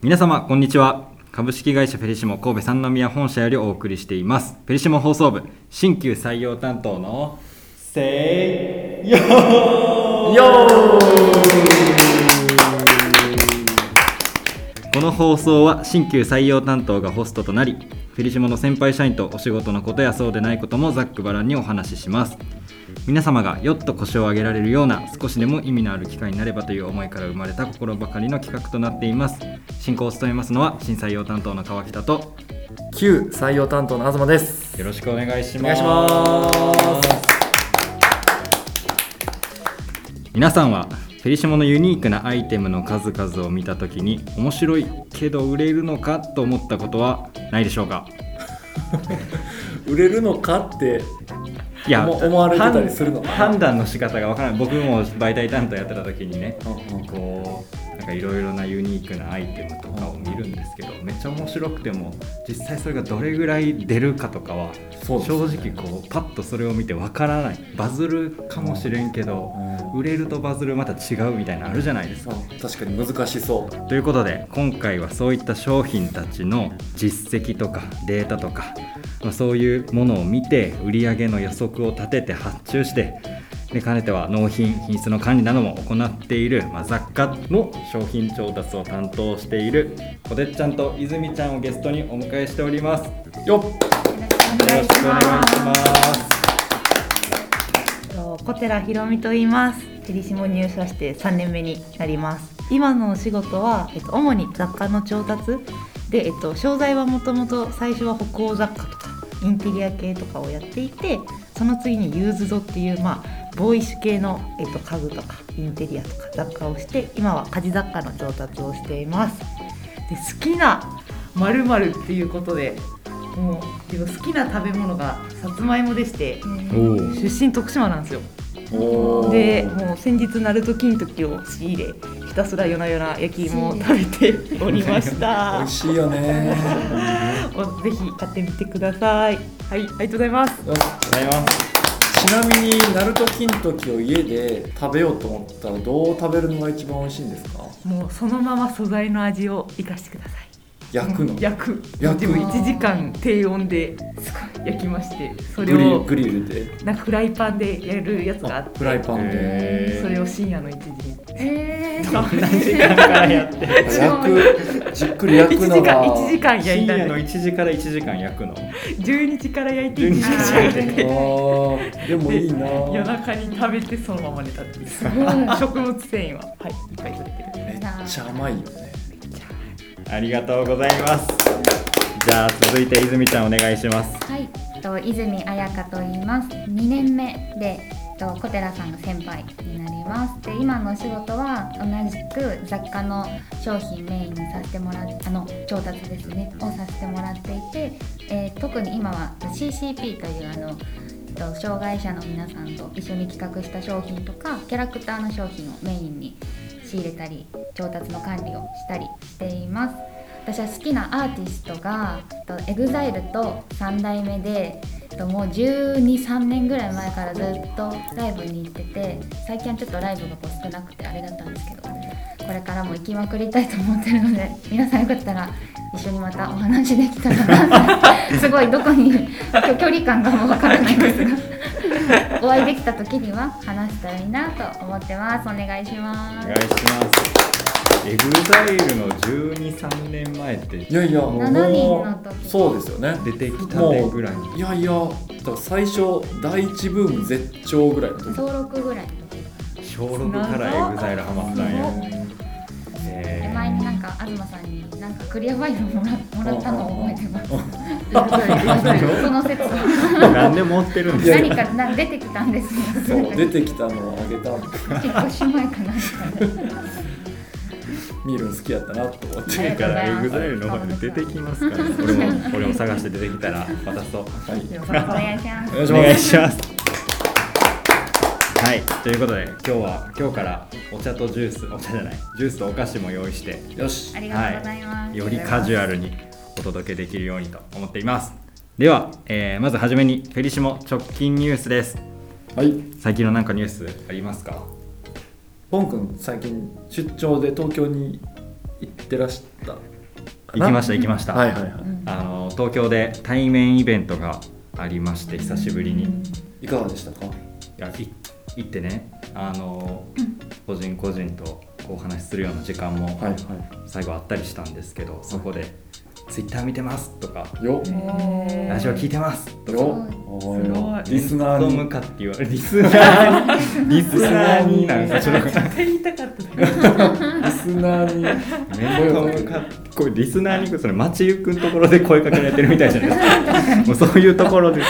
皆様こんにちは。株式会社フェリシモ神戸三宮本社よりお送りしています。フェリシモ放送部新旧採用担当のせいよこの放送は新旧採用担当がホストとなりリシモの先輩社員とお仕事のことやそうでないこともざっくばらんにお話しします。皆様がよっと腰を上げられるような少しでも意味のある機会になればという思いから生まれた心ばかりの企画となっています。進行を務めますのは新採用担当の川北と旧採用担当の東です。よろしくお願いします。お願いします。皆さんはフェリシモのユニークなアイテムの数々を見た時に面白いけど売れるのかと思ったことはないでしょうか？売れるのかっていや思思われてたりするの？かな判判断の仕方がわからない。僕も媒体担当やってた時にねうんうん。こうなんかいろいろなユニークなアイテムとかを見るんですけどめっちゃ面白くても実際それがどれぐらい出るかとかは正直こうパッとそれを見てわからないバズるかもしれんけど売れるとバズるまた違うみたいなのあるじゃないですか。あ確かに難しそう。ということで今回はそういった商品たちの実績とかデータとか、まあ、そういうものを見て売上の予測を立てて発注してで兼ねては納品品質の管理なども行っている、まあ、雑貨の商品調達を担当しているこてっちゃんと泉ちゃんをゲストにお迎えしておりますよよっろしくお願いしますと小寺ひろみと言います。フェリシモ入社して3年目になります。今のお仕事は、えっと、主に雑貨の調達で、えっと、商材はもともと最初は北欧雑貨とかインテリア系とかをやっていてその次にユーズドっていう、まあ、ボーイッシュ系の、えっと、家具とかインテリアとか雑貨をして今は家事雑貨の調達をしています。で好きなまるっていうことでもうでも好きな食べ物がさつまいもでして出身徳島なんですよ。でもう先日鳴門金時を仕入れひたすら夜な夜な焼き芋を食べて おりまし美た味しいよね。おぜひ買ってみてください。はいありがとうございます。よしございますちなみにナルト金時を家で食べようと思ったらどう食べるのが一番美味しいんですか？もうそのまま素材の味を生かしてください。焼くの？焼く。焼く。でも1時間低温ですごい焼きましてそれをグリグリルで？なんかフライパンでやるやつがあってフライパンで。それを深夜の1時に。えー、何時間からやって。焼く。じっくり焼1時くのが間1時間焼深いたんで。夜の1時から1時間焼くの？12時から焼いて12 1時時間から焼でもいいな夜中に食べてそのまま寝たってい 食物繊維は。はいいっぱい取れて。るめっちゃ甘いよねありがとうございますじゃあ続いて泉ちゃんお願いしますはい、えっと泉彩香と言います。2年目で、えっと小寺さんが先輩になります。で、今のお仕事は同じく雑貨の商品メインにさせてもらって、あの調達ですね、をさせてもらっていて、えー特に今は CCP というあの。えっと障害者の皆さんと一緒に企画した商品とかキャラクターの商品をメインに仕入れたり調達の管理をしたりしています。私は好きなアーティストが EXILE と3代目でもう1 2 3年ぐらい前からずっとライブに行ってて最近はちょっとライブがこう少なくてあれだったんですけどこれからも行きまくりたいと思ってるので皆さんよかったら一緒にまたお話できたらな。すごいどこに距距離感がもうわからないんですが。お会いできた時には話したらいいなと思ってます。お願いします。お願いします。 EXILE の12、3年前って。いやいやも7人のう時そうですよね。出てきたてぐらい。にいやいやだから最初第一ブーム絶頂ぐらいの時。登録ぐらいの時小6から EXILE ハマったんや。でへ前になんか東さんになんかクリアファイルもらもらったのを覚えてます。その説ー何でも持ってるんですよ何かな出てきたんですよ。そう出てきたのをあげた引っ越し前かなみたいな見るの好きやったなと思って。だから EXILE の方に出てきますから。俺も俺も探して出てきたら渡そう。はい。お願いしますお願いしお願いますしますはいということで今日は今日からお茶とジュースお茶じゃないジュースとお菓子も用意してよしありがとうございます、よりカジュアルにお届けできるようにと思っています。では、えーまずはじめにフェリシモ直近ニュースです。はい。最近のなんかニュースありますか？ポン君最近出張で東京に行ってらした行きました行きました、はいはいはい。あの東京で対面イベントがありまして久しぶりに、いいかがでしたか？やい行ってねあの、個人個人とお話しするような時間もはいは最後あったりしたんですけど、そこで「ツイッター見てます」とかいよ「ラジオ聞いてます」とかよすごい。リスナー面と向に。かって言われリスナーに。リスナーになんかちょっと言いたかったリスナーに。面と向かってこれリスナーにそれ街行くんところで声かけられてるみたいじゃないですか。もうそういうところで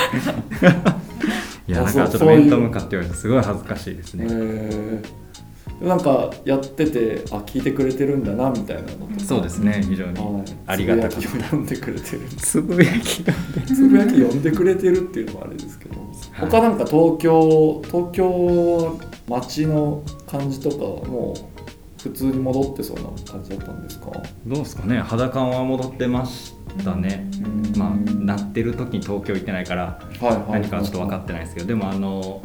いやだからちょっと面と向かって言われてすごい恥ずかしいですえね、ー、なんかやっててあ聞いてくれてるんだなみたいなのそうですね非常に。はい。ありがたかったつぶやきを読んでくれてる。つぶやきがつぶやき読んでくれてるっていうのもあれですけど、他なんか東京東京街の感じとかはもう普通に戻ってそうな感じだったんですか？どうですかね肌感は戻ってましたね、まあなってる時に東京行ってないから何かはちょっと分かってないですけどでもあの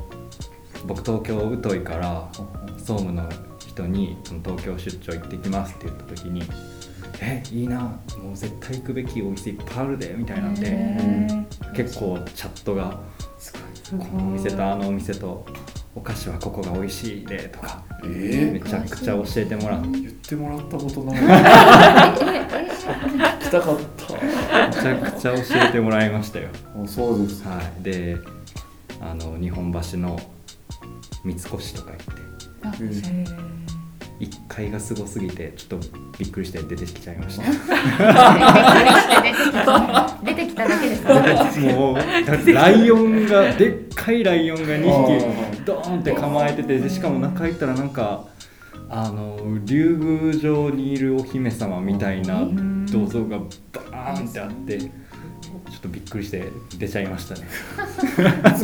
僕東京疎いから総務の人にその東京出張行ってきますって言った時に「えいいなもう絶対行くべきお店いっぱいあるで」みたいなんで結構チャットがす「このお店とあのお店とお菓子はここが美味しいで」とかえめちゃくちゃ教えてもらって。言ってもらったことない。聞きたかった。めちゃくちゃ教えてもらいましたよ。あそうですはい、であの日本橋の三越とか行ってえ1階がすごすぎてちょっとびっくりして出てきちゃいました。出てきただけですか？もうだってライオンがでっかいライオンがあ2ー匹ドーンって構えててでしかも中行ったらなんかあの竜宮城にいるお姫様みたいな銅像がバーンってあってちょっとびっくりして出ちゃいましたね。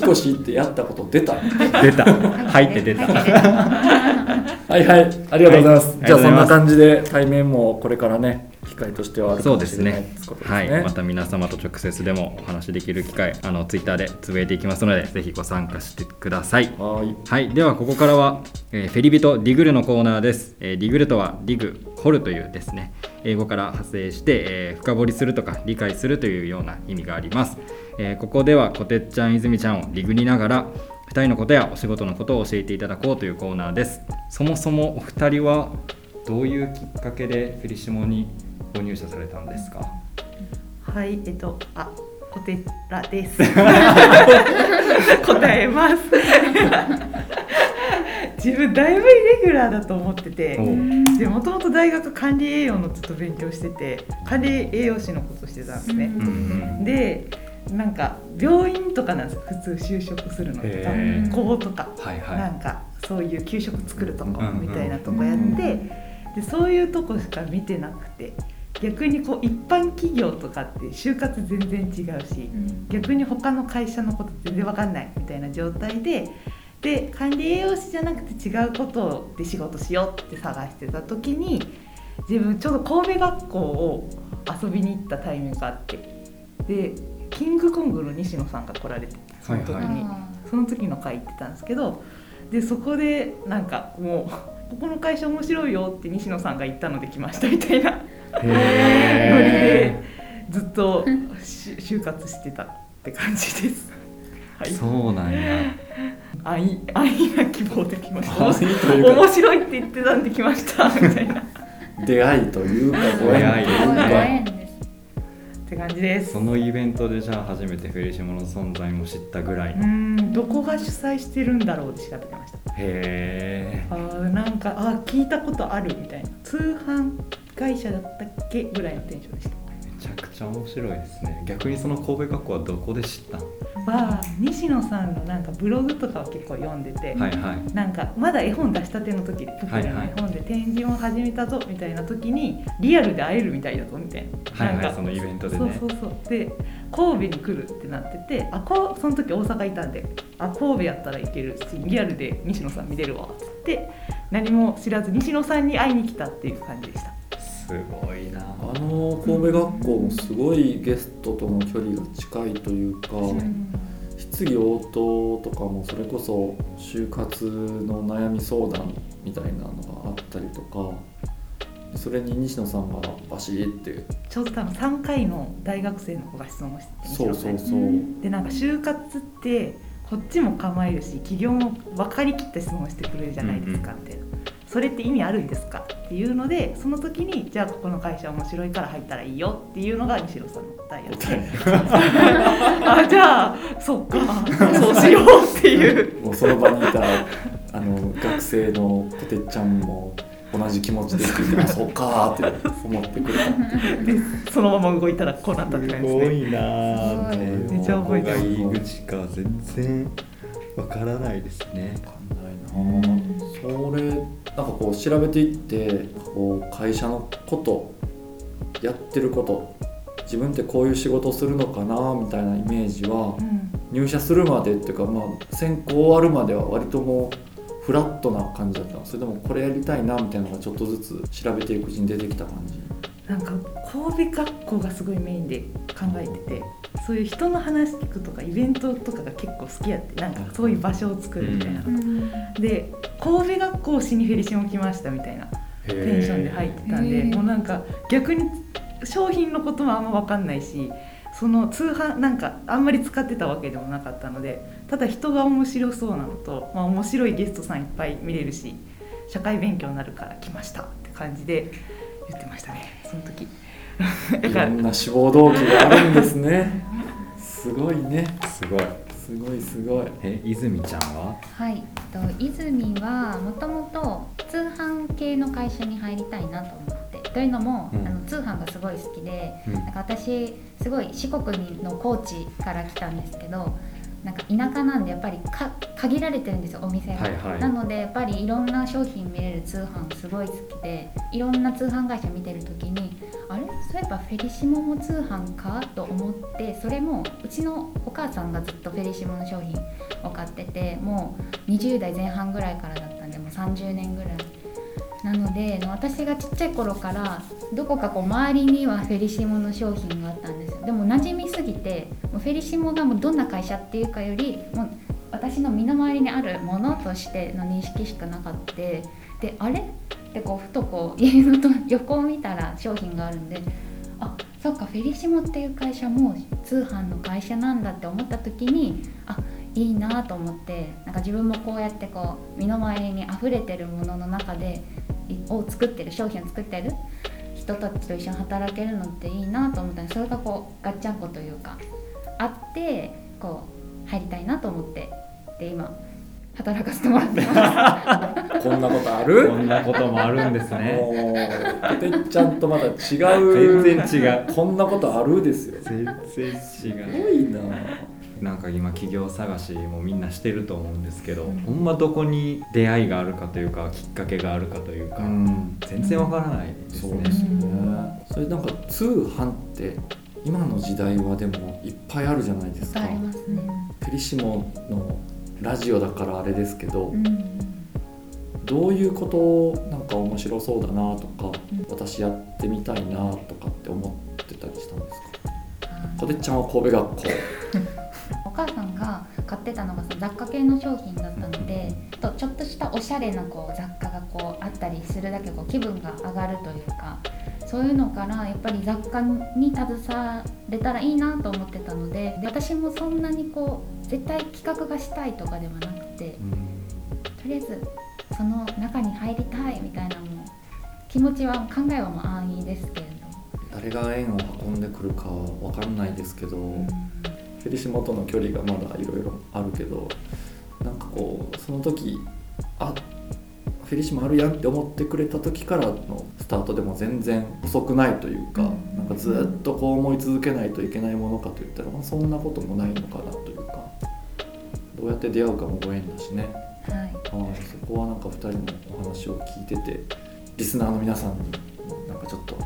少しってやったこと出た？出た。入って出た。はいはいありがとうございます、はい。じゃあそんな感じで対面もこれからね機会としてはあるかもしれないですね。はい、また皆様と直接でもお話しできる機会あのツイッターでつぶやいていきますのでぜひご参加してください。はい。はい、ではここからは、えーフェリビトディグルのコーナーです、えーディグルとはディグ掘るというですね英語から派生して、えー深掘りするとか理解するというような意味があります、えーここではこてっちゃん泉ちゃんをディグりながら2人のことやお仕事のことを教えていただこうというコーナーです。そもそもお二人はどういうきっかけでフェリシモにご入社されたんですか？はい、えっと、あ、おてらです。答えます。自分だいぶイレギュラーだと思っててでもともと大学管理栄養のずっと勉強してて管理栄養士のことしてたんですね、うんうんでなんか病院とかなんですよ。普通就職するのって。へー。学校とか、はいはなんかそういう給食作るとこうんうん。みたいなとこやって、でそういうとこしか見てなくて逆にこう一般企業とかって就活全然違うし逆に他の会社のこと全然わかんないみたいな状態でで管理栄養士じゃなくて違うことで仕事しようって探してた時に自分ちょうど神戸学校を遊びに行ったタイミングがあってでキングコングの西野さんが来られてその時に、はいその時の回行ってたんですけどでそこでなんかもう ここの会社面白いよって西野さんが言ったので来ましたみたいなノリへでずっとし就活してたって感じです。はい。ー、そうなんや。安易安易な希望で来ました。面白いって言ってたんで来ました。みたいな。っ出会いというか。ご出会い縁というごか縁です。て感じです。そのイベントでじゃあ初めてフェリシモの存在も知ったぐらいうんどこが主催してるんだろうで調べてました。へあーなんかあ聞いたことあるみたいな。通販会社だったっけぐらいのテンションでした。えめちゃくちゃ面白いですね。逆にその神戸学校はどこで知った？のは西野さんのなんかブログとかを結構読んでて、はいはい。なんかまだ絵本出したての時でプペルの絵本で展示を始めたぞみたいな時にリアルで会えるみたいだぞみたいな。はいなんかはいそのイベントでね。そうそうそう。で神戸に来るってなっててあこうその時大阪いたんであ神戸やったら行けるしリアルで西野さん見れるわ。っつって何も知らず西野さんに会いに来たっていう感じでしたすごいな。あの神戸学校もすごいゲストとの距離が近いというか、質疑応答とかもそれこそ就活の悩み相談みたいなのがあったりとかそれに西野さんがバシーって。ちょうど多分3回の大学生の子が質問しててそうそうそう、にでなんか就活ってこっちも構えるし企業も分かりきった質問してくれるじゃないですかみたいな、それって意味あるんですかっていうのでその時にじゃあここの会社面白いから入ったらいいよっていうのが西野さんの答えやってあじゃあそっかそうしようっていう。もうその場にいたあの学生のこてっちゃんも同じ気持ちで聞いてあそうかーって思ってくれたでそのまま動いたらこうなったって感じですね。いなぁねめっちゃ覚えてます。どこが入り口か全然わからないですね。わかんない。なそれなんかこう調べていってこう会社のことやってること自分ってこういう仕事をするのかなみたいなイメージはうん。入社するまでっていうか、まあ、専攻終わるまでは割ともうフラットな感じだったの。それでもこれやりたいなみたいなのがちょっとずつ調べていくうちに出てきた感じなんか神戸学校がすごいメインで考えててそういう人の話聞くとかイベントとかが結構好きやってなんかそういう場所を作るみたいな、で神戸学校をしにフェリシモ来ましたみたいなテンションで入ってたんでもうなんか逆に商品のこともあんま分かんないしその通販なんかあんまり使ってたわけでもなかったのでただ人が面白そうなのと、まあ、面白いゲストさんいっぱい見れるし社会勉強になるから来ましたって感じで言ってましたねその時。だからいろんな志望動機があるんですね。すごいね。すごい。すごいすごい。え泉ちゃんは？はい、と泉はもともと通販系の会社に入りたいなと思って。というのも、うん。あの通販がすごい好きで、うん。なんか私すごい四国の高知から来たんですけどなんか田舎なんでやっぱりか限られてるんですよお店が、はいはい。なのでやっぱりいろんな商品見れる通販すごい好きでいろんな通販会社見てる時にあれ？そういえばフェリシモも通販かと思ってそれもうちのお母さんがずっとフェリシモの商品を買っててもう20代前半ぐらいからだったんでもう30年ぐらい。なので私がちっちゃい頃からどこかこう周りにはフェリシモの商品があったんです。よでも馴染みすぎてもうフェリシモがもうどんな会社っていうかよりもう私の身の回りにあるものとしての認識しかなかったであれ？ってこうふとこう家のと横を見たら商品があるんであそっかフェリシモっていう会社も通販の会社なんだって思った時にあいいなと思ってなんか自分もこうやってこう身の回りに溢れてるものの中でを作ってる商品を作ってる人たちと一緒に働けるのっていいなと思ったんでそれがこうガッチャンコというかあってこう入りたいなと思ってで今働かせてもらってます。こんなことある？こんなこともあるんですね。もうてっちゃんとまた違う。全然違う。こんなことあるですよ。す全然ご違う。いななんか今企業探しもみんなしてると思うんですけど、うん。ほんまどこに出会いがあるかというかきっかけがあるかというか、うん。全然わからないですね。そうですね。それなんか通販って今の時代はでもいっぱいあるじゃないですか。ありますね。ペリシモのラジオだからあれですけど、うん。どういうことをなんか面白そうだなとか、うん。私やってみたいなとかって思ってたりしたんですか？こてっちゃんは神戸学校。お母さんが買ってたのが雑貨系の商品だったので、とちょっとしたおしゃれなこう雑貨がこうあったりするだけこう気分が上がるというかそういうのからやっぱり雑貨に携われたらいいなと思ってたのでで私もそんなにこう絶対企画がしたいとかではなくてとりあえずその中に入りたいみたいなのも気持ちは考えはもう安易ですけれども。誰が縁を運んでくるかわかんないですけど、うんフェリシモとの距離がまだいろいろあるけどなんかこうその時あフェリシモあるやんって思ってくれた時からのスタートでも全然遅くないというか、うん。なんかずっとこう思い続けないといけないものかといったら、まあ、そんなこともないのかなというかどうやって出会うかもご縁だしね、はい。はい、そこはなんか2人のお話を聞いててリスナーの皆さんになんかちょっと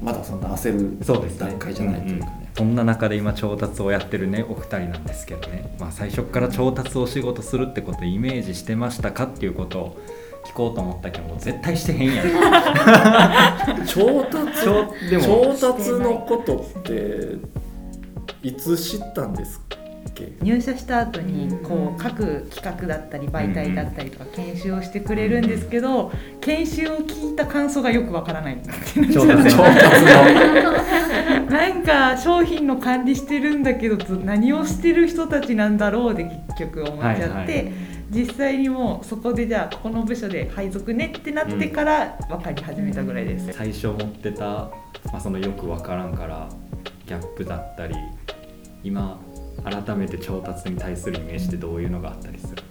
まだそんな焦る段階じゃないというかね。そんな中で今調達をやってるねお二人なんですけどね、まあ、最初から調達を仕事するってことをイメージしてましたかっていうことを聞こうと思ったけど絶対してへんやん。調達？調でも調達のことってい。つ知ったんです系入社した後にこうん。う各企画だったり媒体だったりとか研修をしてくれるんですけど研修を聞いた感想がよくわからないってな んか商品の管理してるんだけどず何をしてる人たちなんだろうで結局思っちゃって、はいはい。実際にもうそこでじゃあここの部署で配属ねってなってから分かり始めたぐらいです、最初持ってた、まあ、そのよくわからんからギャップだったり今改めて調達に対するイメージってどういうのがあったりする？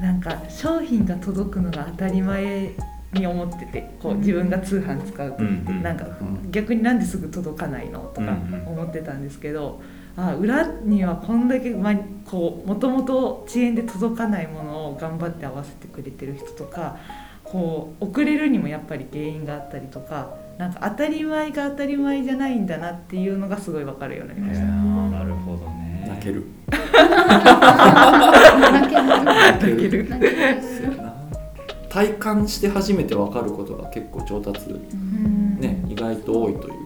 なんか商品が届くのが当たり前に思っててこう自分が通販使う時ってうんうん。なんかうん。逆になんですぐ届かないのとか思ってたんですけど、あ裏にはこんだけ、ま、こうもともと遅延で届かないものを頑張って合わせてくれてる人とかこう遅れるにもやっぱり原因があったりとかなんか当たり前が当たり前じゃないんだなっていうのがすごい分かるようになりました。なるほどね。泣ける。泣ける。体感して初めて分かることが結構調達。うんね意外と多いというか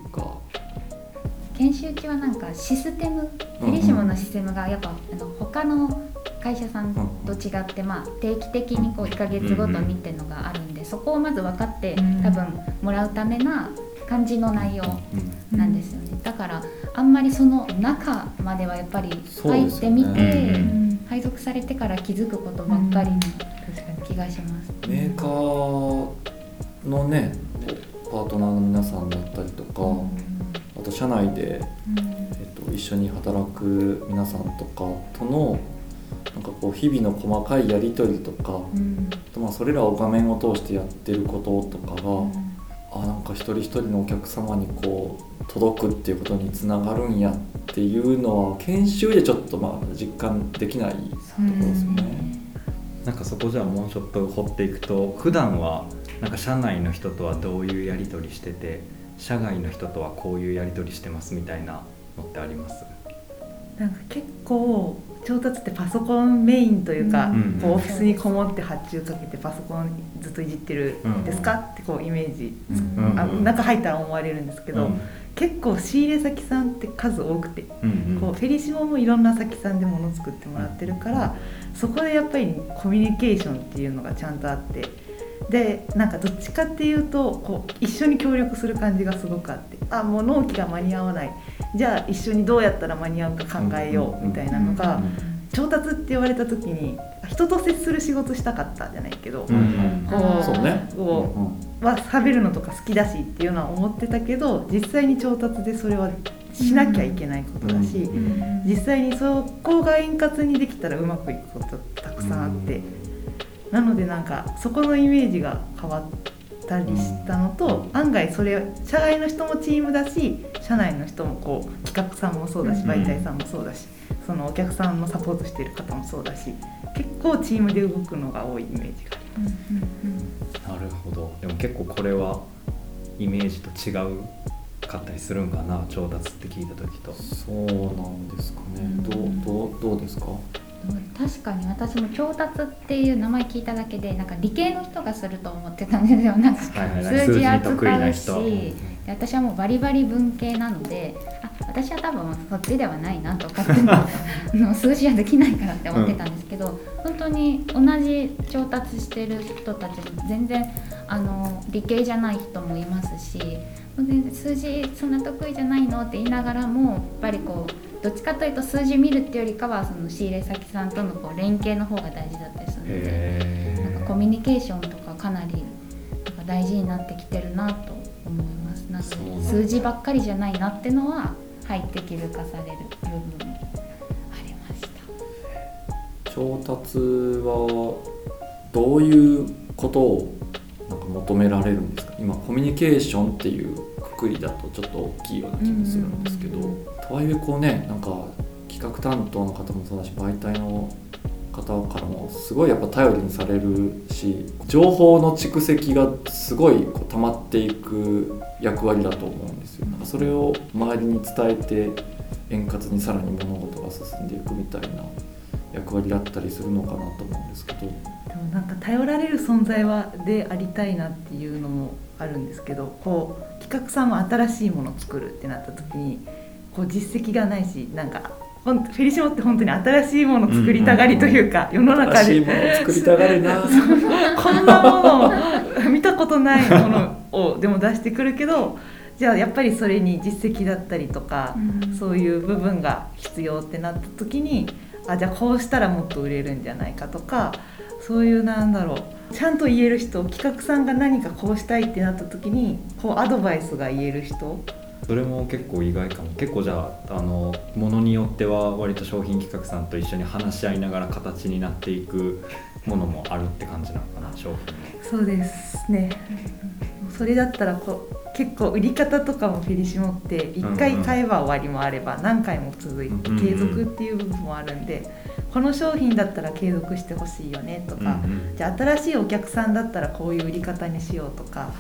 研修中はなんかシステムフェリシモのシステムがやっぱあの他の会社さんと違って、まあ、定期的にこう1ヶ月ごとにっていうのがあるんで、そこをまず分かってうん。多分もらうためな感じの内容うんなんですよね、だからあんまりその中まではやっぱり入ってみて、うん配属されてから気づくことばっかりの気がします。メーカーのねパートナーの皆さんだったりとか、あと社内で、えっと、一緒に働く皆さんとかとのなんかこう日々の細かいやり取りとか、うん。あとまあそれらを画面を通してやってることとかが、あなんか一人一人のお客様にこう届くっていうことにつながるんやっていうのは研修でちょっとまあ実感できないところですよね。なんかそこじゃあもうちょっと掘っていくと普段はなんか社内の人とはどういうやり取りしてて社外の人とはこういうやり取りしてますみたいなのってあります？なんか結構調達ってパソコンメインというか、うんこうオフィスにこもって発注かけてパソコンずっといじってるんですか、ってこうイメージ、うんあ中入ったら思われるんですけど、うん。結構仕入れ先さんって数多くて、うんうん。こうフェリシモもいろんな先さんで物作ってもらってるからそこでやっぱりコミュニケーションっていうのがちゃんとあってでなんかどっちかっていうとこう一緒に協力する感じがすごくあってあもう納期が間に合わない。じゃあ一緒にどうやったら間に合うか考えようみたいなのが調達って言われた時に人と接する仕事したかったじゃないけど、こうそうね。こうは喋るのとか好きだしっていうのは思ってたけど実際に調達でそれはしなきゃいけないことだし、実際にそこが円滑にできたらうまくいくことたくさんあって、なのでなんかそこのイメージが変わったりしたのと、案外それ社外の人もチームだし社内の人もこう企画さんもそうだしうん媒体さんもそうだし、そのお客さんのサポートしている方もそうだし結構チームで動くのが多いイメージがあります。なるほどでも結構これはイメージと違うかったりするんかな調達って聞いた時とそうなんですかね。どうどうどうですか？確かに私も調達っていう名前聞いただけでなんか理系の人がすると思ってたんですよ。なんか数字扱うしで私はもうバリバリ文系なのであ私は多分そっちではないなとかってあの数字はできないからって思ってたんですけど、本当に同じ調達してる人たちも全然あの理系じゃない人もいますし全然数字そんな得意じゃないのって言いながらもやっぱりこうどっちかというと数字見るっていうよりかはその仕入れ先さんとのこう連携の方が大事だったりするので。へなんかコミュニケーションとかかなりなんか大事になってきてるなと思いますなので数字ばっかりじゃないなってのは入って気づかされる部分もありました調達はどういうことをなんか求められるんですか？今コミュニケーションっていうくくりだとちょっと大きいような気もするんですけど、うんとはいえこうねなんか企画担当の方もそうだし媒体の方からもすごいやっぱ頼りにされるし情報の蓄積がすごいこう溜まっていく役割だと思うんですよ。なんかそれを周りに伝えて円滑にさらに物事が進んでいくみたいな役割だったりするのかなと思うんですけど。でもなんか頼られる存在はでありたいなっていうのもあるんですけどこう企画さんも新しいものを作るってなった時にこう実績がないしなんかほんフェリシモって本当に新しいものを作りたがりというか、世の中で。新しいものを作りたがるな。こんなものを見たことないものをでも出してくるけどじゃあやっぱりそれに実績だったりとか、うん。そういう部分が必要ってなった時にあじゃあこうしたらもっと売れるんじゃないかとかそういうなんだろうちゃんと言える人企画さんが何かこうしたいってなった時にこうアドバイスが言える人それも結構意外かも。結構じゃああのものによっては割と商品企画さんと一緒に話し合いながら形になっていくものもあるって感じなのかな商品の。そうですね。それだったらこう結構売り方とかもフェリシモって1回買えば終わりもあれば何回も続いて継続っていう部分もあるんでこの商品だったら継続してほしいよねとかじゃあ新しいお客さんだったらこういう売り方にしようとか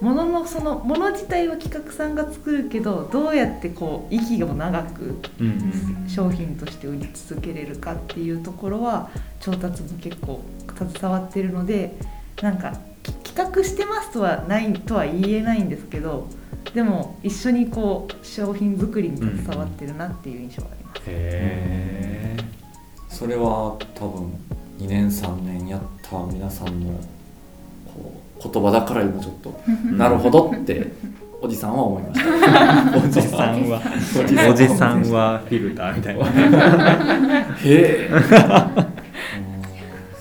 物のその物自体は企画さんが作るけどどうやってこう息を長くうん商品として売り続けれるかっていうところは調達も結構携わってるのでなんかき企画してますとはないとは言えないんですけどでも一緒にこう商品作りに携わってるなっていう印象があります。へえそれは多分2年3年やった皆さんの言葉だから今ちょっと。なるほどっておじさんは思いました。おじさんは。おじさん。はフィルターみたいな。へえ。うん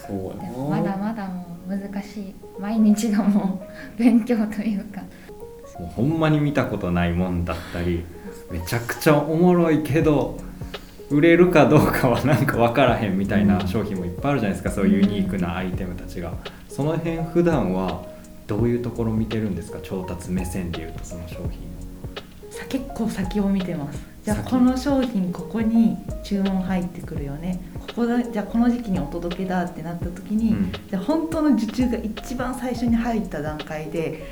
そうやな。まだまだもう難しい毎日がもう勉強というか。もうほんまに見たことないもんだったりめちゃくちゃおもろいけど売れるかどうかはなんか分からへんみたいな商品もいっぱいあるじゃないですか。そういうユニークなアイテムたちがその辺普段はどういうところ見てるんですか？調達目線でいうとその商品さ結構先を見てます。じゃあ先。この商品ここに注文入ってくるよね。ここだじゃあこの時期にお届けだってなった時に、うん。じゃあ本当の受注が一番最初に入った段階で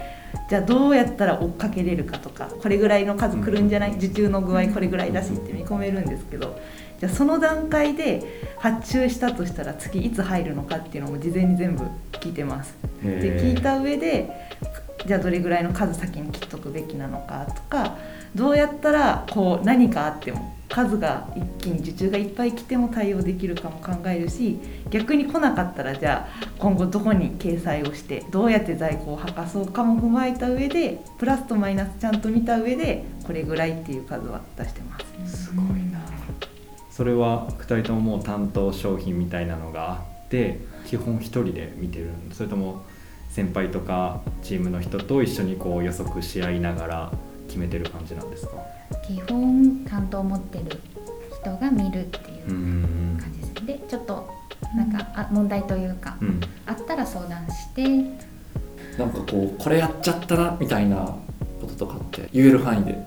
じゃあどうやったら追っかけれるかとかこれぐらいの数来るんじゃない、受注の具合これぐらいだしって見込めるんですけどじゃあその段階で発注したとしたら次いつ入るのかっていうのも事前に全部聞いてます。で聞いた上でじゃあどれぐらいの数先に切っとくべきなのかとかどうやったらこう何かあっても数が一気に受注がいっぱい来ても対応できるかも考えるし逆に来なかったらじゃあ今後どこに掲載をしてどうやって在庫をはかそうかも踏まえた上でプラスとマイナスちゃんと見た上でこれぐらいっていう数は出してます。すごいなそれは2人とももう担当商品みたいなのがあって基本1人で見てるんそれとも先輩とかチームの人と一緒にこう予測し合いながら決めてる感じなんですか？基本担当を持ってる人が見るっていううん感じですでちょっとなんかあ問題というかうん。あったら相談してなんかこうこれやっちゃったなみたいなこととかって言える範囲で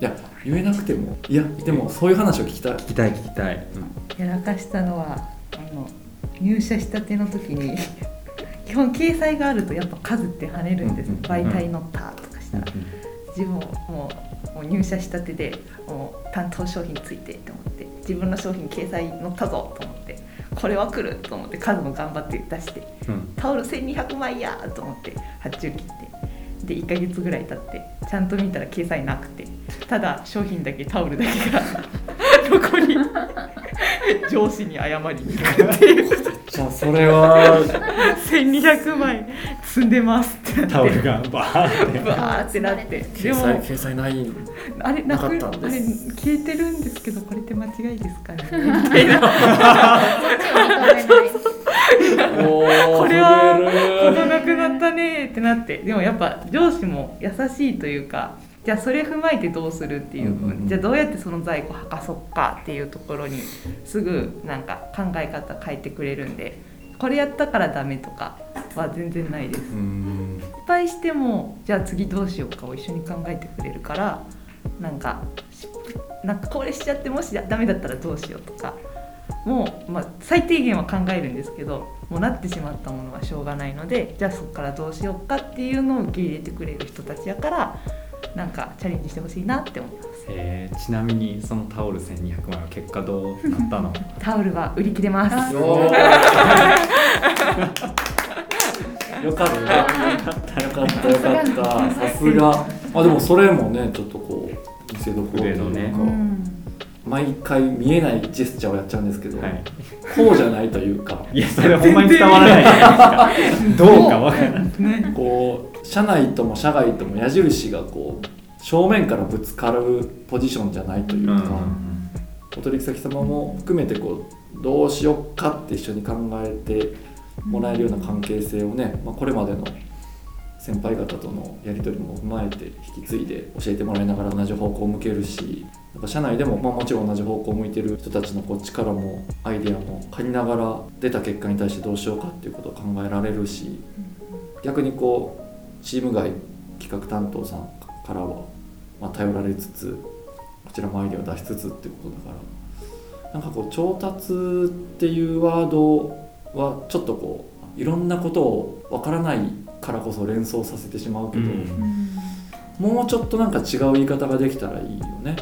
いや言えなくてもいやでもそういう話を聞きたい。聞きたい聞きたい、やらかしたのはあの入社したての時に 基本掲載があるとやっぱ数って跳ねるんです、うんうんうん媒体乗ったとかしたら、自分ももうもう入社したてでもう担当商品ついてって思って自分の商品掲載乗ったぞと思ってこれは来ると思って数も頑張って出してうん。タオル1200枚やと思って発注切ってで1ヶ月ぐらい経ってちゃんと見たら掲載なくてただ商品だけタオルだけが 残り上司に謝り。に行くっていうじゃあそれは1200枚積んでますって。なってタオルがバーって。バーってなって。で掲も載掲載ない。あれなくなかったんあれです。消えてるんですけどこれって間違いですかね。みたいなこれはことなくなったねってなってでもやっぱ上司も優しいというかじゃあそれ踏まえてどうするっていううんうんうん。じゃあどうやってその在庫はかそっかっていうところにすぐなんか考え方変えてくれるんでこれやったからダメとかは全然ないです。失敗してもじゃあ次どうしようかを一緒に考えてくれるからなんかし なんかこれしちゃってもしダメだったらどうしようとかもう、まあ、最低限は考えるんですけどもうなってしまったものはしょうがないのでじゃあそこからどうしようかっていうのを受け入れてくれる人たちやからなんかチャレンジしてほしいなって思います。えーちなみにそのタオル1200枚は結果どうなったの？タオルは売り切れます。よかった。よかった。よかった。さすが。あでもそれもねちょっとこう見せどころというか、腕のねうん毎回見えないジェスチャーをやっちゃうんですけど、はい。こうじゃないというか。いやそれほんまに伝わらない。じゃないですかどうかわからないこう車内とも車外とも矢印がこう正面からぶつかるポジションじゃないというか、お取引先様も含めてこうどうしよっかって一緒に考えてもらえるような関係性をね、まあ、これまでの先輩方とのやり取りも踏まえて引き継いで教えてもらいながら同じ方向を向けるしなんか社内でも、まあ、もちろん同じ方向を向いてる人たちのこう力もアイデアも借りながら出た結果に対してどうしようかっていうことを考えられるし逆にこうチーム外企画担当さんからは、まあ、頼られつつこちらもアイデアを出しつつっていうことだからなんかこう調達っていうワードはちょっとこういろんなことをわからないからこそ連想させてしまうけど、うん。もうちょっとなんか違う言い方ができたらいいよね。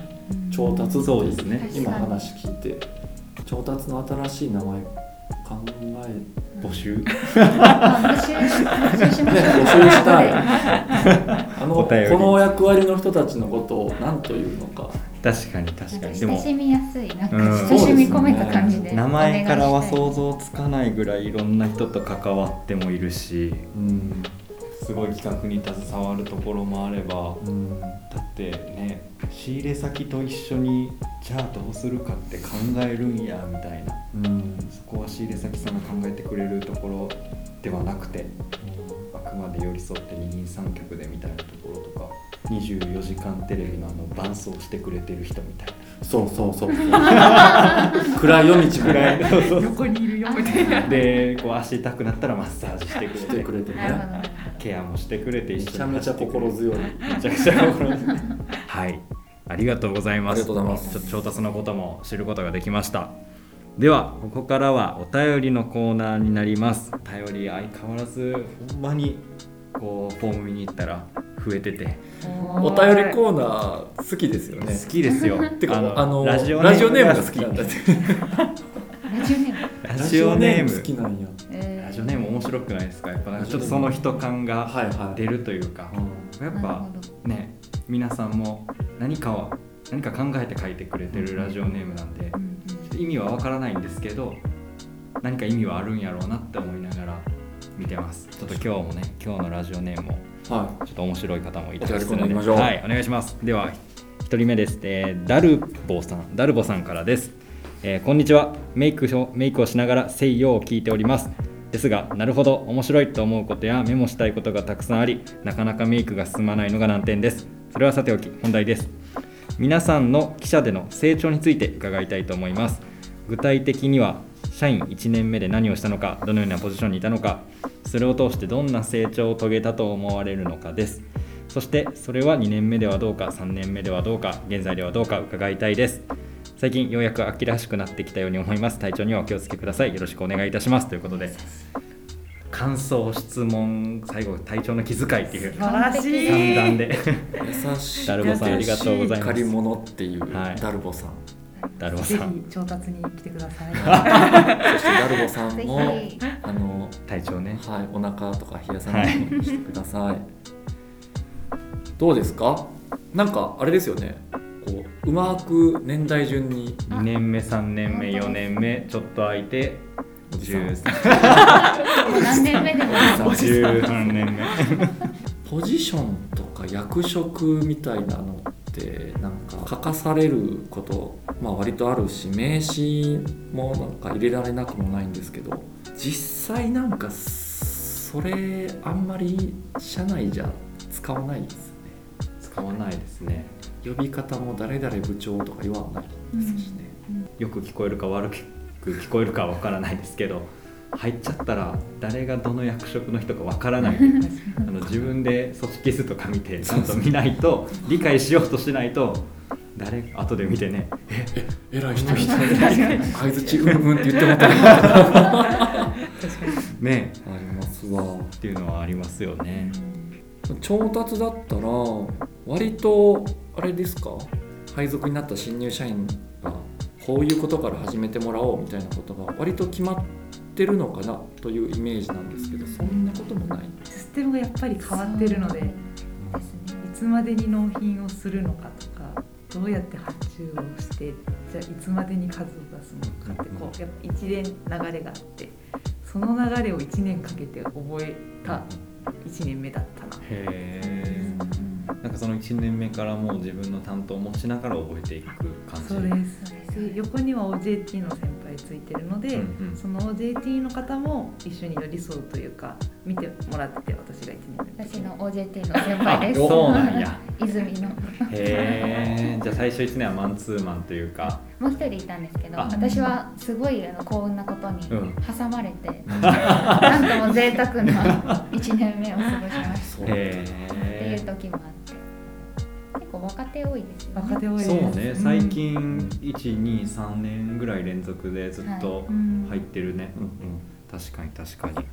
調達ってそうですね。今話聞いて。調達の新しい名前考え募集あ募集？募集しまねしょう。募集したい。あのこの役割の人たちのことを何というのか確かに確かに。でも親しみやすいなんかうん。親しみ込めた感じで名前からは想像つかないぐらいいろんな人と関わってもいるし。うん、すごい企画に携わるところもあればうん、だってね仕入れ先と一緒にじゃあどうするかって考えるんやみたいな。うん。そこは仕入れ先さんが考えてくれるところではなくて。あくまで寄り添って二人三脚でみたいなところとか24時間テレビのあの伴走してくれてる人みたいそうそうそうそう。暗い夜道。もね横にいるよみたいな。なでこう足痛くなったらマッサージしてくれしててくれてケアもしてくれてめ一緒にちゃめちゃ心強い。めちゃくちゃ心強い。はい。ありがとうございます。ありがとうございます。ちょっと調達のことも知ることができましたではここからはお便りのコーナーになります。お便り相変わらずほんまにこうフォーム見に行ったら増えてて。お便りコーナー好きですよね。好きですよ。てかあのラジオラジオネームがが好き。なんだってラジオネーム。ラジオネーム好きなんや。えーラジオネーム面白くないですか？やっぱちょっとその人感がはいはい出るというか。うんやっぱね皆さんも何かを何か考えて書いてくれてるラジオネームなんで。うんうん意味はわからないんですけど何か意味はあるんやろうなって思いながら見てます。ちょっと今日もね今日のラジオネームをはちょっと面白い方もいたりするのではいお願いします。では一人目です、えーダルボさん。ダルボさんからです、えーこんにちは。メイクをメイクをしながら「せいよ」を聞いております。ですがなるほど。面白いと思うことやメモしたいことがたくさんありなかなかメイクが進まないのが難点です。それはさておき本題です。皆さんの記者での成長について伺いたいと思います具体的には社員1年目で何をしたのかどのようなポジションにいたのかそれを通してどんな成長を遂げたと思われるのかです。そしてそれは2年目ではどうか3年目ではどうか現在ではどうか伺いたいです。最近ようやく秋らしくなってきたように思います。体調にはお気をつけください。よろしくお願いいたします。ということで。感想質問最後体調の気遣いっていう。素晴らしい。三段で。い優しい。ダルボさんありがとうございます。借り物っていう。はい。ダルボさん。ぜダルボさん。ひ調達に来てください。そしてダルボさんぜもひ。あの体調ね。はいお腹とか冷やさないようにしてください、どうですか？なんかあれですよね。こううまく年代順に。2年目3年目4年目ちょっと空いておじさん。13何年目でも13年目。ポジションとか役職みたいなのってなんか書かされること、まあ、割とあるし名刺もなんか入れられなくもないんですけど実際なんかそれあんまり社内じゃ使わないですね。使わないですね。呼び方も誰々部長とか言わないですしね、よく聞こえるか悪く聞こえるかわからないですけど入っちゃったら誰がどの役職の人かわからない。あの自分で組織図とか見てちゃんと見ないと理解しようとしないと誰？後で見てね。偉い人。いた相づちうんうんって言ってもらったあね。りますわ。っていうのはありますよね。調達だったら割とあれですか？配属になった新入社員がこういうことから始めてもらおうみたいなことが割と決まってるのかな？というイメージなんですけどそんなこともない。システムがやっぱり変わってるのでいですね。つまでに納品をするのかとかどうやって発注をしてじゃあいつまでに数を出すのかってこうやっぱ一連流れがあってその流れを1年かけて覚えた1年目だったな。へえなんかその1年目からもう自分の担当を持ちながら覚えていく感じ。そうですで横には OJT の先輩ついてるので、うんうん。その OJT の方も一緒に寄り添うというか見てもらってて私が1年目私の OJT の先輩です。あそうなんや。泉の。へえじゃあ最初1年はマンツーマンというか。もう一人いたんですけどあ。私はすごいあの幸運なことにうん。挟まれて、なんとも贅沢な1年目を過ごしました。っていへう時もあって。結構若手多いですよね。若手多いですそうね。最近123年ぐらい連続でずっとうん。入ってるね、うんうん。確かに確かに。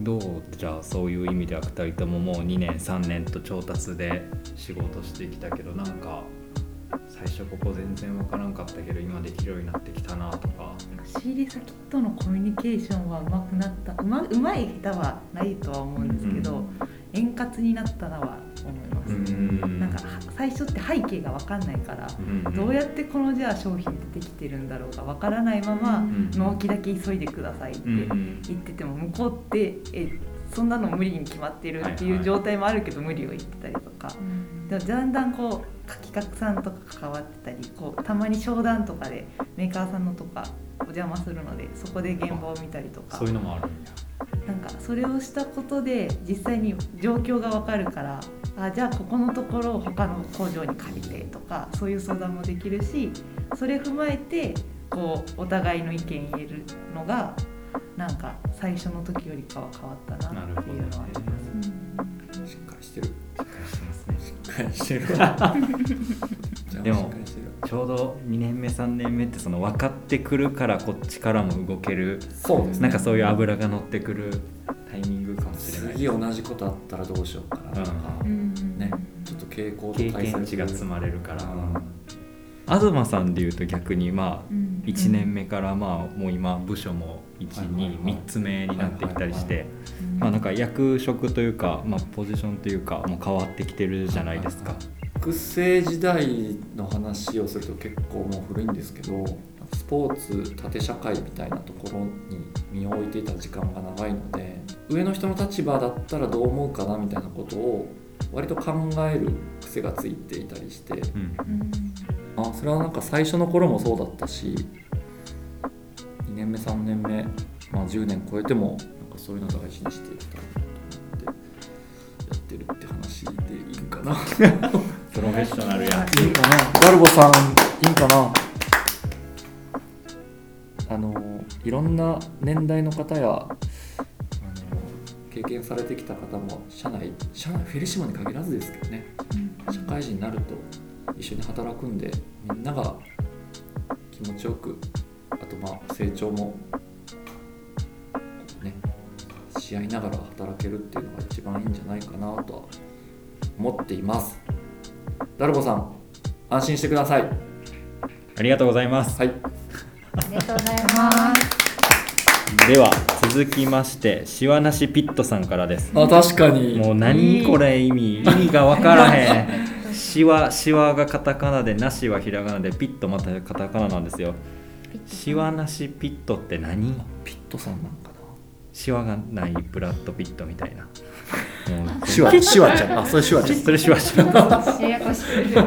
どうじゃあそういう意味では2人とももう2年3年と調達で仕事してきたけどなんか最初ここ全然分からんかったけど今できるようになってきたなとか。仕入れ先とのコミュニケーションはうまくなった。うまうまい下手はないとは思うんですけど、円滑になったなは思います、んなんかは最初って背景が分かんないから、うんどうやってこのじゃあ商品ってできてるんだろうが分からないまま、うん納期だけ急いでくださいってうん言うん。ってても向こうってえそんなの無理に決まってるってはいはい。いう状態もあるけど無理を言ってたりとか、うん。でもだんだんこう企画さんとか関わってたりこうたまに商談とかでメーカーさんのとかお邪魔するのでそこで現場を見たりとか。そういうのもあるんや。なんかそれをしたことで実際に状況がわかるからあじゃあここのところを他の工場に借りてとかそういう相談もできるしそれ踏まえてこうお互いの意見言えるのがなんか最初の時よりかは変わったなっていうのはあります。しっかりしてるしてる。でもちょうど2年目3年目ってその分かってくるからこっちからも動ける。そうですね。なんかそういう油が乗ってくるタイミングかもしれない。次同じことあったらどうしようかなとか、うん。ね。ちょっと傾向と経験値が積まれるから。うん東さんでいうと逆にまあうん。1年目からまあもう今部署も123つ目になってきたりしてまあなんか役職というかまあポジションというかもう変わってきてるじゃないですか。育成時代の話をすると結構もう古いんですけどスポーツ縦社会みたいなところに身を置いていた時間が長いので上の人の立場だったらどう思うかなみたいなことを割と考える癖がついていたりしてうん。うんあそれはなんか最初の頃もそうだったし2年目3年目、まあ、10年超えてもなんかそういうの大事にしていきたいなと思ってやってるって話でいいんかな。プロフェッショナルやいいかな。ガルボさんいいんかな。あのいろんな年代の方やあの経験されてきた方も社内社内フェリシモに限らずですけどね。社会人になると一緒に働くんでみんなが気持ちよくあとまあ成長もねし合いながら働けるっていうのが一番いいんじゃないかなとは思っています。ダルボさん安心してください。ありがとうございます。はい。ありがとうございます。では続きましてしわなしピットさんからです。あ確かに。もう何これ意味意味が分からへん しわしわがカタカナでなしはひらがなでピットまたカタカナなんですよ。しわなしピットって何？ピットさんなんかしわがないブラッド・ピットみたいな。もうなシュワシュワちゃん。あそれシュワちゃん。それしわしわややこしい。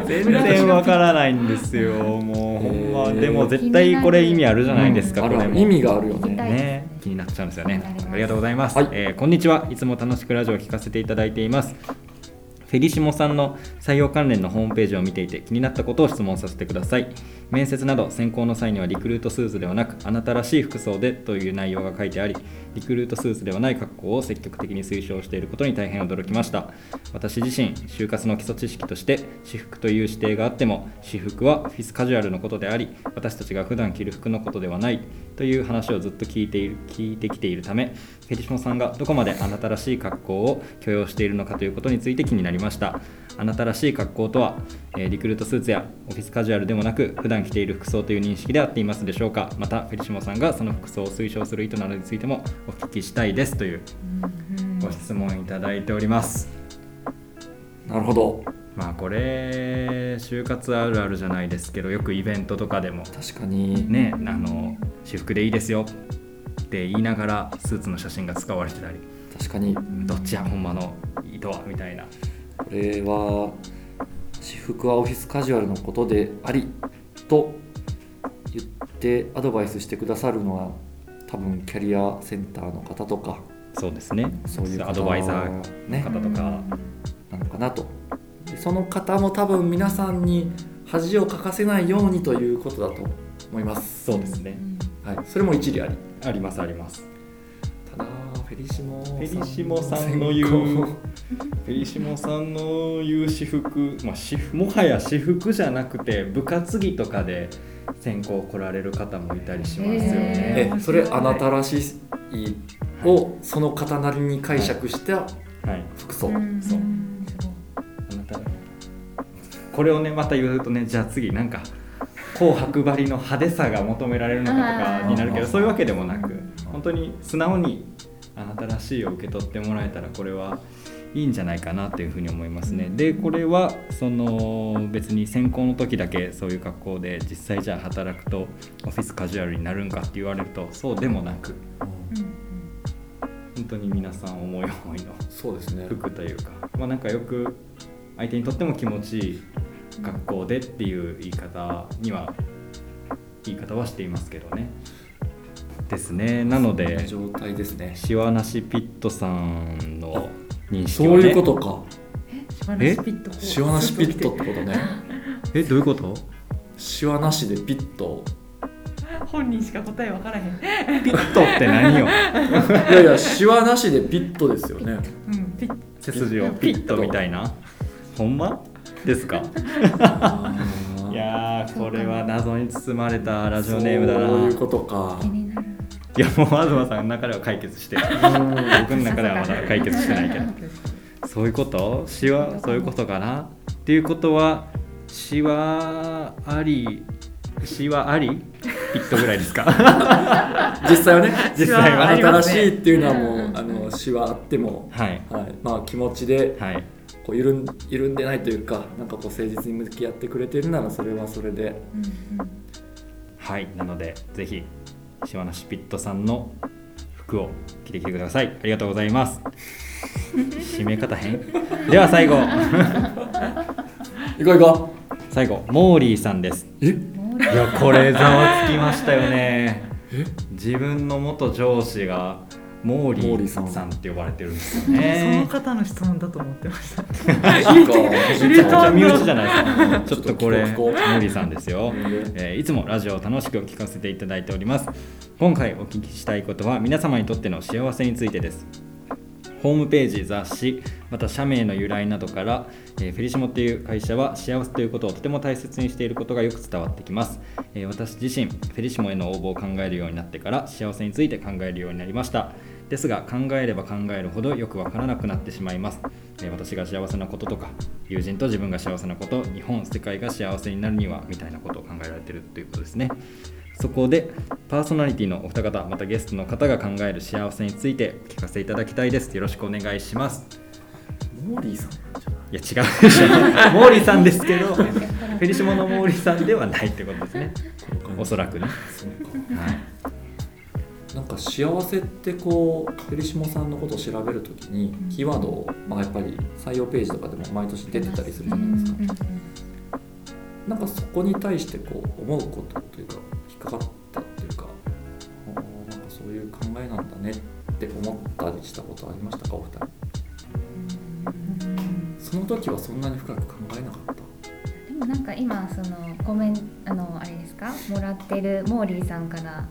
全然わからないんですよもう。ほんま。でも絶対これ意味あるじゃないですか、あこれ意味があるよね。ね気になっちゃうんですよね。ありがとうございます、はい。えーこんにちは。いつも楽しくラジオを聞かせていただいていますフェリシモさんの採用関連のホームページを見ていて気になったことを質問させてください。面接など選考の際にはリクルートスーツではなくあなたらしい服装でという内容が書いてありリクルートスーツではない格好を積極的に推奨していることに大変驚きました。私自身就活の基礎知識として私服という指定があっても私服はフィスカジュアルのことであり私たちが普段着る服のことではないという話をずっと聞いている聞いてきているためフェリシモさんがどこまであなたらしい格好を許容しているのかということについて気になりました。あなたらしい格好とは、えーリクルートスーツやオフィスカジュアルでもなく普段着ている服装という認識で合っていますでしょうか。またフェリシモさんがその服装を推奨する意図などについてもお聞きしたいですというご質問いただいております。なるほど。まあこれ就活あるあるじゃないですけどよくイベントとかでも確かに。ねあの私服でいいですよって言いながらスーツの写真が使われてたり。確かに。どっちやほんまの意図はみたいな。これは私服はオフィスカジュアルのことでありと言ってアドバイスしてくださるのは多分キャリアセンターの方とか。そうですね。そういう方アドバイザーねの方とか、なのかなと。でその方も多分皆さんに恥をかかせないようにということだと思います。そうですね。はい、それも一理ありありますあります。ただフェリシモフェリシモさんの言うフェリシモさんの言う私服、まあ、私服もはや私服じゃなくて部活着とかで選考来られる方もいたりしますよね。えそれあなたらしいをその方なりに解釈したはい、服装、うんそう。あなたこれをねまた言うとねじゃあ次なんか紅白張りの派手さが求められるのかとかになるけどそういうわけでもなく本当に素直にあなたらしいを受け取ってもらえたらこれはいいんじゃないかなというふうに思いますね。でこれはその別に選考の時だけそういう格好で実際じゃあ働くとオフィスカジュアルになるんかって言われるとそうでもなく本当に皆さん思い思いのそうですね。服というか、まあ、なんかよく相手にとっても気持ちいい格好でっていう言い方には言い方はしていますけどね。ですね。なので状態ですね。シワなしピットさんの認識そうは、ね、いうことか。シワなしピット？こうシワなしピットってことね。え？どういうこと？シワなしでピット。本人しか答え分からへん。ピットって何よ？いやいやシワなしでピットですよね。うんピッ。背筋をピットみたいな。ほんま？ですか？いやーこれは謎に包まれたラジオネームだな。そういうことかいやもう東さんの中では解決して。る僕の中ではまだ解決してないけど。そういうこと？詩はそういうことかな？っていうことは詩はあり詩はあり？ピットぐらいですか？実際はね。実際はね。しいっていうのはもうあのシワあってもはい。はい。まあ気持ちではいこう緩ん緩んでないというかなんかこう誠実に向き合ってくれてるならそれはそれで。はいなのでぜひシワなしピットさんの服を着てきてください。ありがとうございます。締め方変？では最後。いこういこ最後モーリーさんです。いやこれざわつきましたよね。自分の元上司がモーリーさん。って呼ばれてるんですよそのね方の質問だと思ってました。ちゃくちゃ身内じゃないですか。ちょっとこれモーリーさんですよ、えーいつもラジオを楽しく聞かせていただいております。今回お聞きしたいことは皆様にとっての幸せについてです。ホームページ、雑誌、また社名の由来などから、えーフェリシモっていう会社は幸せということをとても大切にしていることがよく伝わってきます、えー私自身、フェリシモへの応募を考えるようになってから幸せについて考えるようになりましたですが考えれば考えるほどよくわからなくなってしまいます、えー私が幸せなこととか友人と自分が幸せなこと日本世界が幸せになるにはみたいなことを考えられているということですね。そこでパーソナリティのお二方またゲストの方が考える幸せについて聞かせていただきたいです。よろしくお願いします。モーリーさん。いいや違う。モーリーさんですけど フェリシモのモーリーさんではないってことですね。おそらくね、はい、なんか幸せってこうフェリシモさんのことを調べるときにキーワードを、まあ、やっぱり採用ページとかでも毎年出てたりするじゃないですか、なんかそこに対してこう思うことというか引っかかったっていうかあーなんかそういう考えなんだねって思ったりしたことありましたかお二人。その時はそんなに深く考えなかった？でもなんか今そのコメンあのあれですか？もらってるモーリーさんから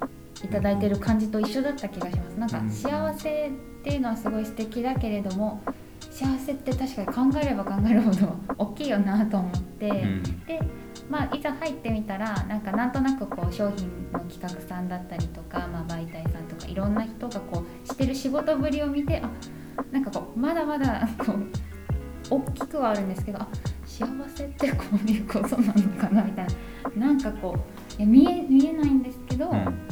いただいてる感じと一緒だった気がします。なんかうん。幸せっていうのはすごい素敵だけれども幸せって確かに考えれば考えるほど大きいよなと思って、うん。でまあいざ入ってみたらなんかなんとなくこう商品の企画さんだったりとか、まあ、媒体さんとかいろんな人がこうしてる仕事ぶりを見てあなんかこうまだまだこう大きくはあるんですけどあ幸せってこういうことなのかなみたいな。なんかこう見え見えないんですけど、うん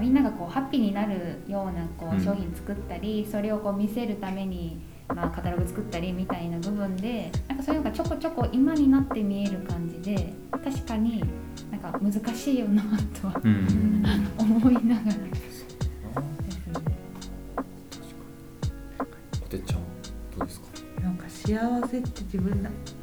みんながこうハッピーになるようなこうんう商品作ったり、それをこう見せるためにまあ、カタログ作ったりみたいな部分でなんかそういうのがちょこちょこ今になって見える感じで確かになんか難しいよなとはうん。思いながら。ですね。おてっちゃんどうですか？なんか幸せって自分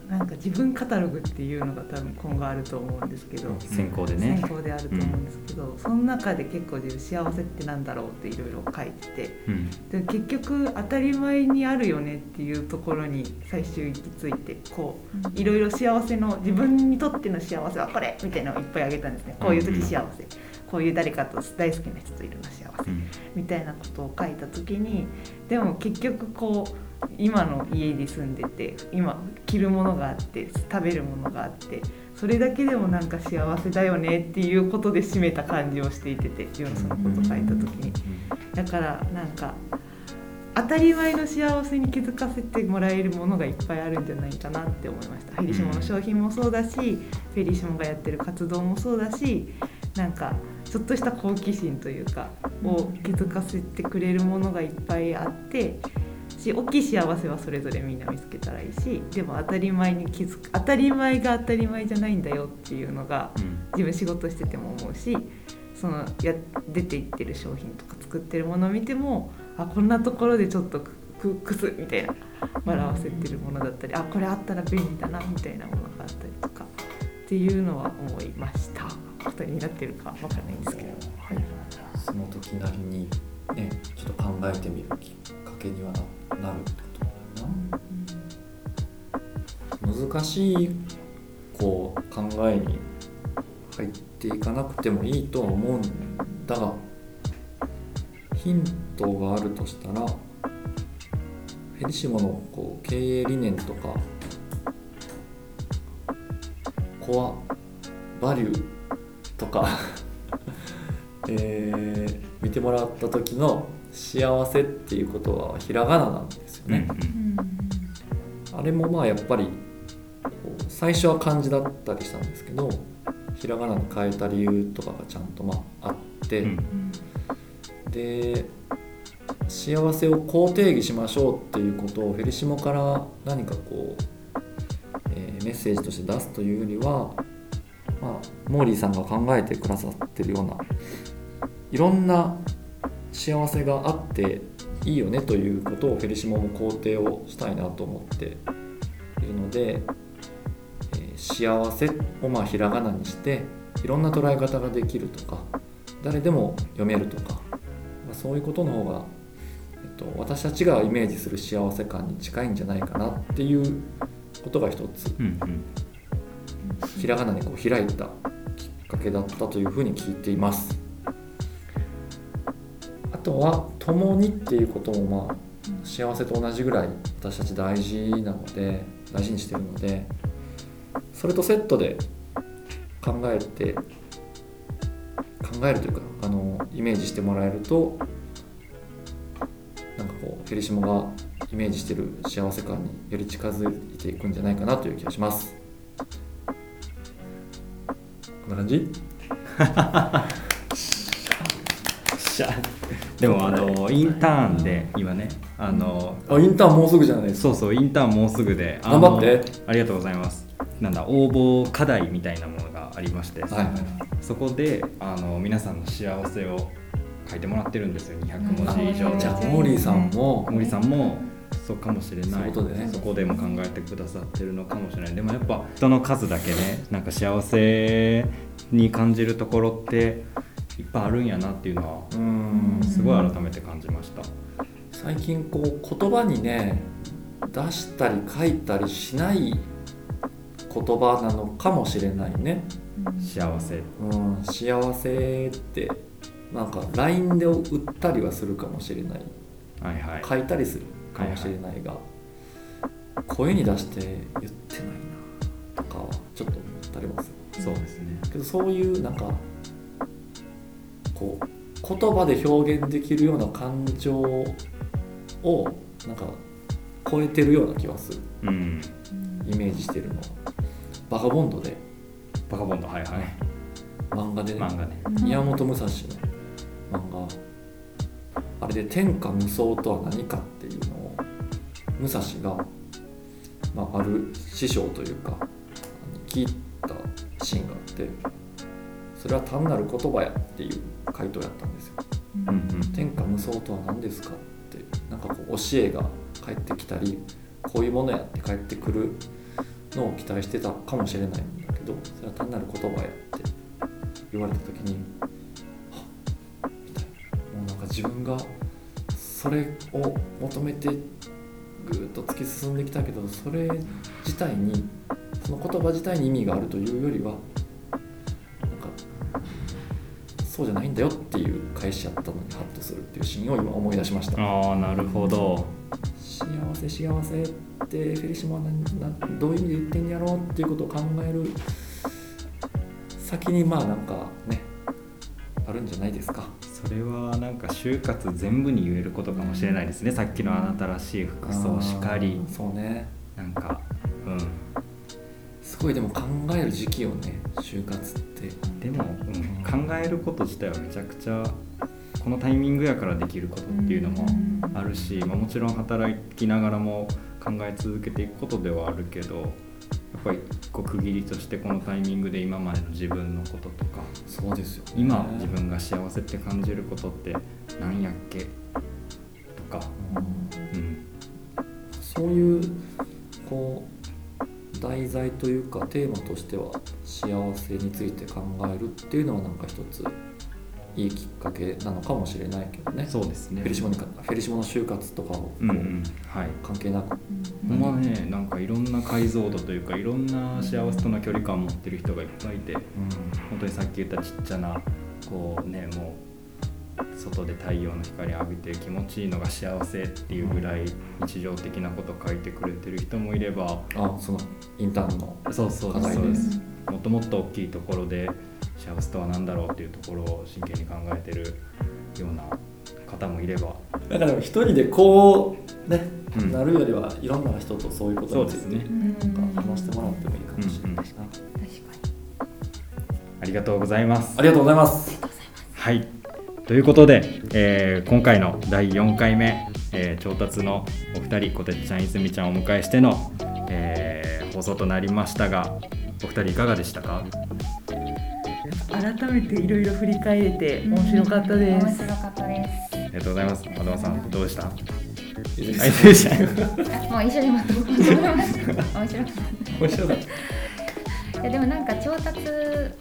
ななんか自分カタログっていうのが多分今後あると思うんですけど、先行でね。先行であると思うんですけど、その中で結構自分幸せってなんだろうっていろいろ書いててうん。で結局当たり前にあるよねっていうところに最終行き着いてこういろいろ幸せの自分にとっての幸せはこれみたいなのをいっぱいあげたんですね。こういう時幸せ。こういう誰かと大好きな人といるの幸せ。うん。みたいなことを書いた時にでも結局こう今の家に住んでて今着るものがあって食べるものがあってそれだけでもなんか幸せだよねっていうことで締めた感じをしていてて自分そのこと書いた時に。だからなんか当たり前の幸せに気づかせてもらえるものがいっぱいあるんじゃないかなって思いました。フェリシモの商品もそうだしフェリシモがやってる活動もそうだしなんかちょっとした好奇心というかを気づかせてくれるものがいっぱいあってし大きい幸せはそれぞれみんな見つけたらいいしでも当たり前に気づく当たり前が当たり前じゃないんだよっていうのがうん。自分仕事してても思うしそのや出ていってる商品とか作ってるものを見てもあこんなところでちょっとくくくすみたいな笑わせてるものだったりあこれあったら便利だなみたいなものがあったりとかっていうのは思いました。答えになってるかわからないんですけど。はい、その時なりにねちょっと考えてみるきっかけにはなるってことだよな難しいこう考えに入っていかなくてもいいとは思うんだがヒントがあるとしたらフェリシモのこう経営理念とかコアバリューとかえー見てもらった時の幸せっていうことはひらがななんですようんね、あれもまあやっぱり最初は漢字だったりしたんですけどひらがなに変えた理由とかがちゃんとまああって、うん。で幸せをこう定義しましょうっていうことをフェリシモから何かこう、えーメッセージとして出すというよりは、まあ、モーリーさんが考えてくださってるようないろんな幸せがあっていいよねということをフェリシモも肯定をしたいなと思っているので、えー幸せをまあひらがなにしていろんな捉え方ができるとか誰でも読めるとか、まあ、そういうことの方が、えっと、私たちがイメージする幸せ感に近いんじゃないかなっていうことが一つ。うんうん。ひらがなにこう開いたきっかけだったというふうに聞いています。あとは「共に」っていうこともまあ幸せと同じぐらい私たち大事なので大事にしてるのでそれとセットで考えて考えるというかあのイメージしてもらえるとなんかこうフェリシモがイメージしてる幸せ感により近づいていくんじゃないかなという気がします。こんな感じ？でもあのインターンで今ねあのあインターンもうすぐじゃないですか。そうそうインターンもうすぐであ頑の張って。ありがとうございます。なんだ応募課題みたいなものがありまして、はいはいそこであの皆さんの幸せを書いてもらってるんですよ。200文字以上。うん。じゃあモーリーさんも。森さんもそうかもしれない。そね。そこでも考えてくださってるのかもしれない。でもやっぱ人の数だけねなんか幸せに感じるところっていっぱいあるんやなっていうのうーん。はすごい改めて感じました。最近こう言葉にね出したり書いたりしない言葉なのかもしれないね、幸せ。うん、幸せってなんか LINE で売ったりはするかもしれない。はいはい。書いたりするかもしれないが、声に出して言ってないなとかはちょっと思ったりもする。そうですね。けどそういうなんかこう言葉で表現できるような感情をなんか超えてるような気はする。うん。イメージしてるのは。バカボンドで。バカボンドはいはい。漫画でね。漫画ね。宮本武蔵の漫画。あれで天下無双とは何かっていうのを武蔵が、まあ、ある師匠というかあの聞いたシーンがあってそれは単なる言葉やっていう回答やったんですよ。うんうん天下無双とは何ですかってなんかこう教えが返ってきたりこういうものやって返ってくるのを期待してたかもしれないんだけどそれは単なる言葉やって言われた時にはっみたいなもうなんか自分がそれを求めてぐーっと突き進んできたけどそれ自体にその言葉自体に意味があるというよりはそうじゃないんだよっていう返しやったのにハッとするっていうシーンを今思い出しました。ああなるほど。幸せ幸せってフェリシモは何などういう意味で言ってんやろうっていうことを考える先にまあなんかねあるんじゃないですか。それはなんか就活全部に言えることかもしれないですね。さっきのあなたらしい服装しかり。そうね。なんかうんすごいでも考える時期よね就活って。でも、うん、考えること自体はめちゃくちゃこのタイミングやからできることっていうのもあるし、まあ、もちろん働きながらも考え続けていくことではあるけどやっぱりこう区切りとしてこのタイミングで今までの自分のこととかそうですよ、ね、今自分が幸せって感じることって何やっけ？とか、うん。うん、そういうこう題材というかテーマとしては幸せについて考えるっていうのはなんか一ついいきっかけなのかもしれないけどね。そうですね。フェリシモにかフェリシモの就活とかをこううんうん。はい。関係なくまねなんかいろんな解像度というかいろんな幸せとの距離感を持ってる人がいっぱいいて本当にさっき言ったちっちゃなこうねもう外で太陽の光浴びて気持ちいいのが幸せっていうぐらい日常的なこと書いてくれてる人もいればあその？インターンの？そうそう課題でそう。ですすもっともっと大きいところで幸せとは何だろうっていうところを真剣に考えてるような方もいれば。だから一人でこうね、うん。なるよりはいろんな人とそういうことについてそうですね。うん。なんか話してもらってもいいかもしれないな、確かありがとうございます。ありがとうございます。はいということで、えー今回の第4回目、えー調達のお二人こてっちゃん泉ちゃんをお迎えしての、えー放送となりましたがお二人いかがでしたか？改めていろいろ振り返れてに面白かったです。面白かったです。ありがとうございます。和田さんどうでした？もう一緒に待って 面白かった。面白かったいやでもなんか調達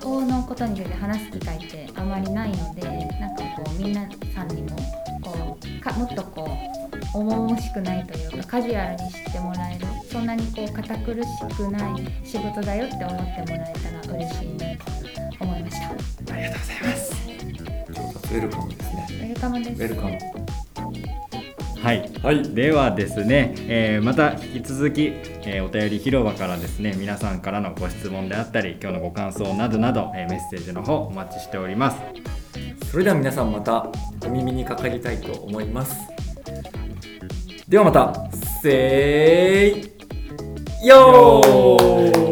法のことについて話す機会ってあまりないのでなんかこう皆さんにもこうかもっとこう重々しくないというかカジュアルに知ってもらえるそんなにこう堅苦しくない仕事だよって思ってもらえたら嬉しいなと思いました。ありがとうございます。ウェルカムです。ねウェルカムですウェルカムはい。はい。ではですね、えーまた引き続き、えーお便り広場からですね皆さんからのご質問であったり今日のご感想などなど、えーメッセージの方お待ちしております。それでは皆さんまたお耳にかかりたいと思います。ではまたせーい。よー